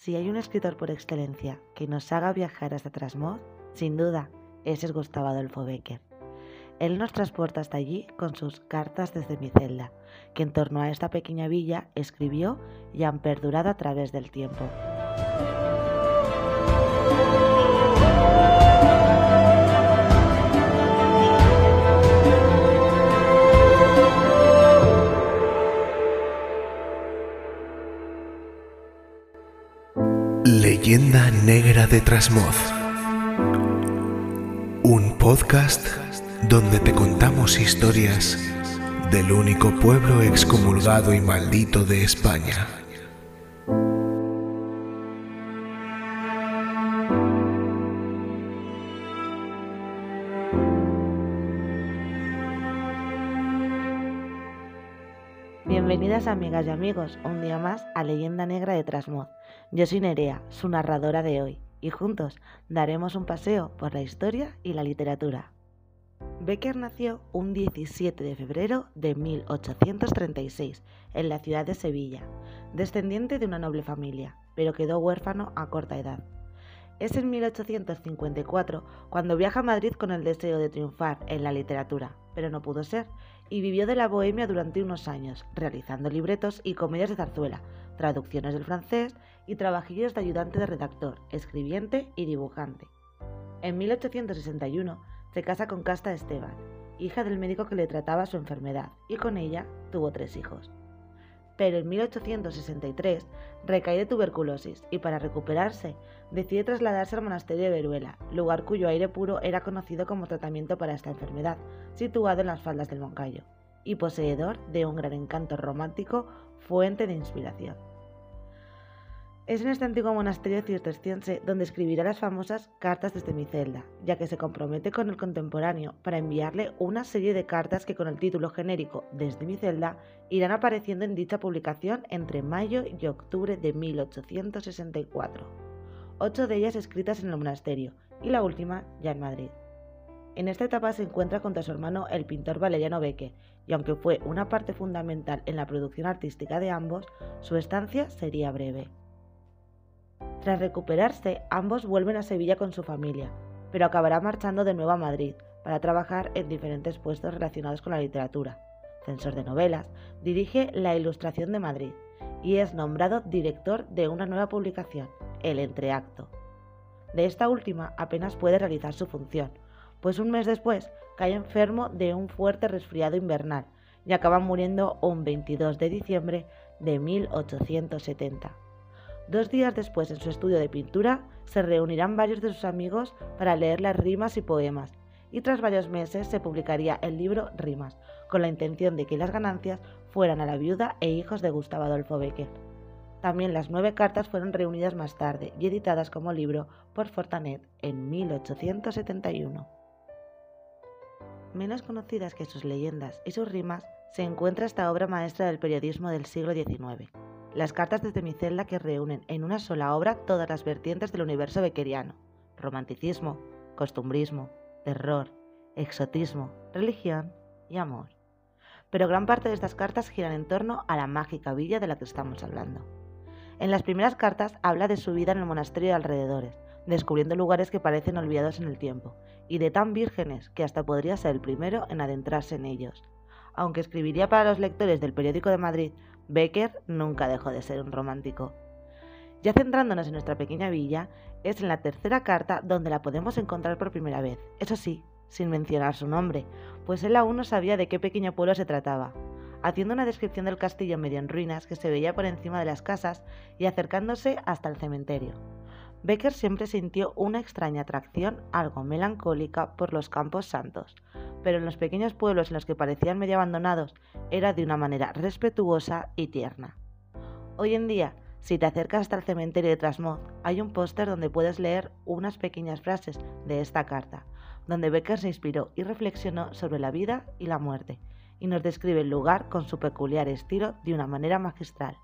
Si hay un escritor por excelencia que nos haga viajar hasta Trasmoz, sin duda, ese es Gustavo Adolfo Becker. Él nos transporta hasta allí con sus cartas desde mi celda, que en torno a esta pequeña villa escribió y han perdurado a través del tiempo. Trasmoz. Un podcast donde te contamos historias del único pueblo excomulgado y maldito de España. Bienvenidas amigas y amigos, un día más a Leyenda Negra de Trasmoz. Yo soy Nerea, su narradora de hoy, y juntos daremos un paseo por la historia y la literatura. Becker nació un 17 de febrero de 1836 en la ciudad de Sevilla, descendiente de una noble familia, pero quedó huérfano a corta edad. Es en 1854 cuando viaja a Madrid con el deseo de triunfar en la literatura, pero no pudo ser, y vivió de la bohemia durante unos años, realizando libretos y comedias de zarzuela, traducciones del francés y trabajillos de ayudante de redactor, escribiente y dibujante. En 1861 se casa con Casta Esteban, hija del médico que le trataba su enfermedad, y con ella tuvo tres hijos. Pero en 1863 recae de tuberculosis y para recuperarse decide trasladarse al monasterio de Veruela, lugar cuyo aire puro era conocido como tratamiento para esta enfermedad, situado en las faldas del Moncayo, y poseedor de un gran encanto romántico, fuente de inspiración. Es en este antiguo monasterio cisterciense donde escribirá las famosas Cartas desde mi celda, ya que se compromete con el contemporáneo para enviarle una serie de cartas que con el título genérico Desde mi celda irán apareciendo en dicha publicación entre mayo y octubre de 1864. Ocho de ellas escritas en el monasterio y la última ya en Madrid. En esta etapa se encuentra junto a su hermano el pintor Valeriano Beque, y aunque fue una parte fundamental en la producción artística de ambos, su estancia sería breve. Tras recuperarse, ambos vuelven a Sevilla con su familia, pero acabará marchando de nuevo a Madrid para trabajar en diferentes puestos relacionados con la literatura. Censor de novelas, dirige La Ilustración de Madrid y es nombrado director de una nueva publicación, El Entreacto. De esta última apenas puede realizar su función, pues un mes después cae enfermo de un fuerte resfriado invernal y acaba muriendo un 22 de diciembre de 1870. Dos días después, en su estudio de pintura, se reunirán varios de sus amigos para leer las rimas y poemas, y tras varios meses se publicaría el libro Rimas, con la intención de que las ganancias fueran a la viuda e hijos de Gustavo Adolfo Becker. También las nueve cartas fueron reunidas más tarde y editadas como libro por Fortanet en 1871. Menos conocidas que sus leyendas y sus rimas, se encuentra esta obra maestra del periodismo del siglo XIX, las cartas desde mi celda que reúnen en una sola obra todas las vertientes del universo beckeriano, romanticismo, costumbrismo, terror, exotismo, religión y amor. Pero gran parte de estas cartas giran en torno a la mágica villa de la que estamos hablando. En las primeras cartas habla de su vida en el monasterio de alrededores, descubriendo lugares que parecen olvidados en el tiempo, y de tan vírgenes que hasta podría ser el primero en adentrarse en ellos. Aunque escribiría para los lectores del periódico de Madrid Becker nunca dejó de ser un romántico. Ya centrándonos en nuestra pequeña villa, es en la tercera carta donde la podemos encontrar por primera vez, eso sí, sin mencionar su nombre, pues él aún no sabía de qué pequeño pueblo se trataba, haciendo una descripción del castillo medio en ruinas que se veía por encima de las casas y acercándose hasta el cementerio. Becker siempre sintió una extraña atracción algo melancólica por los campos santos, pero en los pequeños pueblos en los que parecían medio abandonados era de una manera respetuosa y tierna. Hoy en día, si te acercas hasta el cementerio de Trasmoz, hay un póster donde puedes leer unas pequeñas frases de esta carta, donde Becker se inspiró y reflexionó sobre la vida y la muerte, y nos describe el lugar con su peculiar estilo de una manera magistral.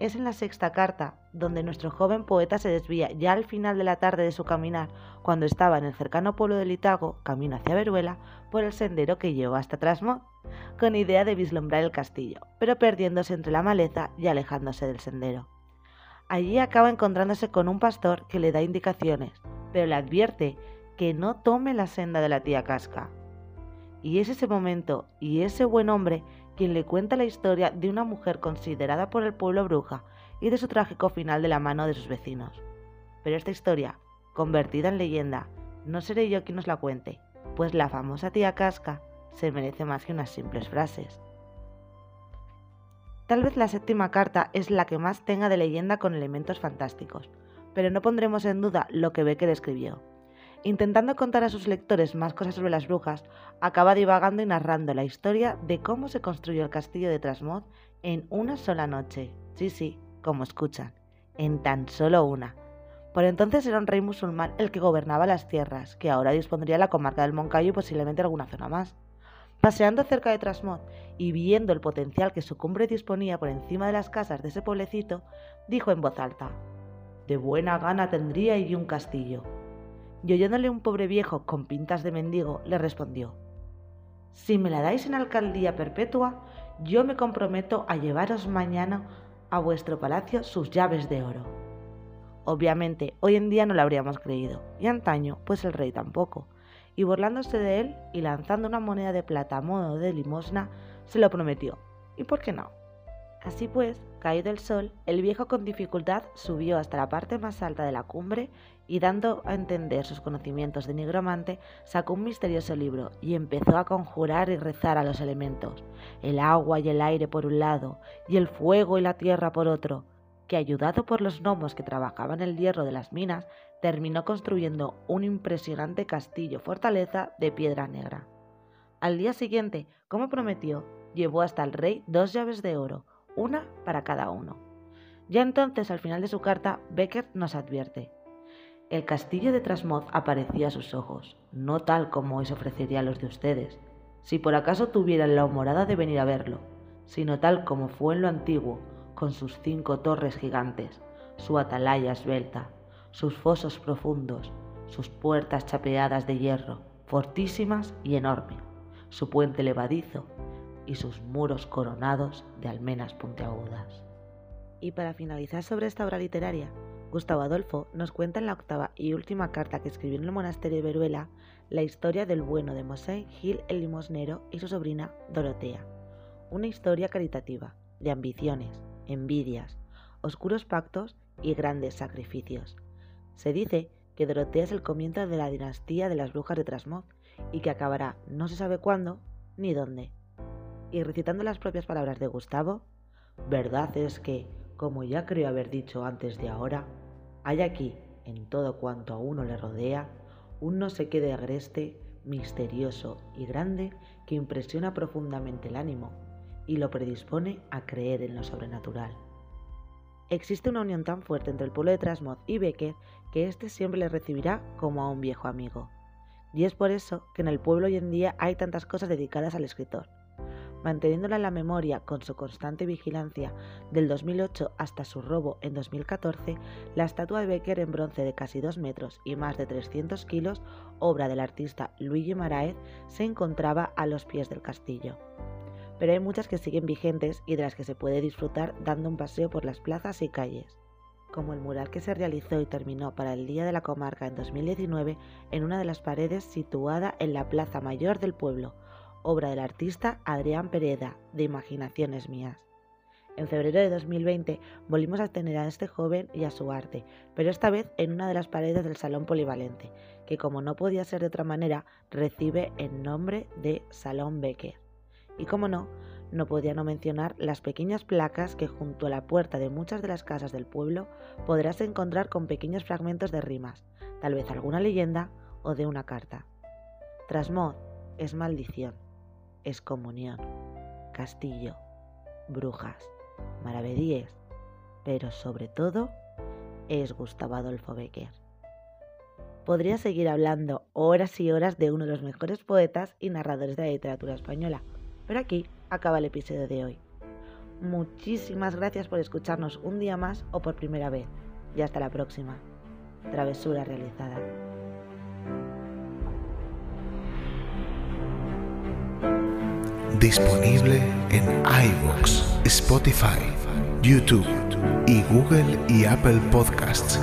Es en la sexta carta donde nuestro joven poeta se desvía ya al final de la tarde de su caminar, cuando estaba en el cercano pueblo de Litago, camino hacia Veruela, por el sendero que llevó hasta Trasmoz, con idea de vislumbrar el castillo, pero perdiéndose entre la maleza y alejándose del sendero. Allí acaba encontrándose con un pastor que le da indicaciones, pero le advierte que no tome la senda de la tía Casca. Y es ese momento y ese buen hombre quien le cuenta la historia de una mujer considerada por el pueblo bruja y de su trágico final de la mano de sus vecinos. Pero esta historia, convertida en leyenda, no seré yo quien os la cuente, pues la famosa tía Casca se merece más que unas simples frases. Tal vez la séptima carta es la que más tenga de leyenda con elementos fantásticos, pero no pondremos en duda lo que Becker escribió. Intentando contar a sus lectores más cosas sobre las brujas, acaba divagando y narrando la historia de cómo se construyó el castillo de Trasmoz en una sola noche. Sí, sí, como escuchan, en tan solo una. Por entonces era un rey musulmán el que gobernaba las tierras, que ahora dispondría la comarca del Moncayo y posiblemente alguna zona más. Paseando cerca de Trasmoz y viendo el potencial que su cumbre disponía por encima de las casas de ese pueblecito, dijo en voz alta, De buena gana tendría allí un castillo, y oyéndole un pobre viejo con pintas de mendigo, le respondió, Si me la dais en alcaldía perpetua, yo me comprometo a llevaros mañana a vuestro palacio sus llaves de oro. Obviamente, hoy en día no lo habríamos creído, y antaño, pues el rey tampoco, y burlándose de él y lanzando una moneda de plata a modo de limosna, se lo prometió. ¿Y por qué no? Así pues, caído el sol, el viejo con dificultad subió hasta la parte más alta de la cumbre y dando a entender sus conocimientos de nigromante, sacó un misterioso libro y empezó a conjurar y rezar a los elementos, el agua y el aire por un lado, y el fuego y la tierra por otro, que ayudado por los gnomos que trabajaban el hierro de las minas, terminó construyendo un impresionante castillo fortaleza de piedra negra. Al día siguiente, como prometió, llevó hasta el rey dos llaves de oro, una para cada uno. Ya entonces, al final de su carta, Becker nos advierte. El castillo de Trasmoz aparecía a sus ojos, no tal como se ofrecería a los de ustedes, si por acaso tuvieran la humorada de venir a verlo, sino tal como fue en lo antiguo, con sus cinco torres gigantes, su atalaya esbelta, sus fosos profundos, sus puertas chapeadas de hierro, fortísimas y enormes, su puente levadizo y sus muros coronados de almenas puntiagudas. Y para finalizar sobre esta obra literaria, Gustavo Adolfo nos cuenta en la octava y última carta que escribió en el monasterio de Veruela la historia del bueno de Mosé Gil el limosnero y su sobrina Dorotea. Una historia caritativa, de ambiciones, envidias, oscuros pactos y grandes sacrificios. Se dice que Dorotea es el comienzo de la dinastía de las brujas de Trasmoz y que acabará no se sabe cuándo ni dónde y recitando las propias palabras de Gustavo, verdad es que, como ya creo haber dicho antes de ahora, hay aquí, en todo cuanto a uno le rodea, un no sé qué de agreste, misterioso y grande que impresiona profundamente el ánimo y lo predispone a creer en lo sobrenatural. Existe una unión tan fuerte entre el pueblo de Trasmoz y Becker que éste siempre le recibirá como a un viejo amigo. Y es por eso que en el pueblo hoy en día hay tantas cosas dedicadas al escritor, manteniéndola en la memoria con su constante vigilancia del 2008 hasta su robo en 2014, la estatua de Becker en bronce de casi 2 metros y más de 300 kilos, obra del artista Luigi Maraez, se encontraba a los pies del castillo. Pero hay muchas que siguen vigentes y de las que se puede disfrutar dando un paseo por las plazas y calles como el mural que se realizó y terminó para el Día de la Comarca en 2019 en una de las paredes situada en la Plaza Mayor del pueblo, obra del artista Adrián Pereda, de Imaginaciones Mías. En febrero de 2020 volvimos a tener a este joven y a su arte, pero esta vez en una de las paredes del Salón Polivalente, que como no podía ser de otra manera, recibe el nombre de Salón Becker. Y como no, no podía no mencionar las pequeñas placas que junto a la puerta de muchas de las casas del pueblo podrás encontrar con pequeños fragmentos de rimas, tal vez alguna leyenda o de una carta. Trasmoz es maldición excomunión, castillo, brujas, maravedíes, pero sobre todo es Gustavo Adolfo Becker. Podría seguir hablando horas y horas de uno de los mejores poetas y narradores de la literatura española, pero aquí acaba el episodio de hoy. Muchísimas gracias por escucharnos un día más o por primera vez y hasta la próxima. Travesura realizada. Disponible en iVoox, Spotify, YouTube y Google y Apple Podcasts.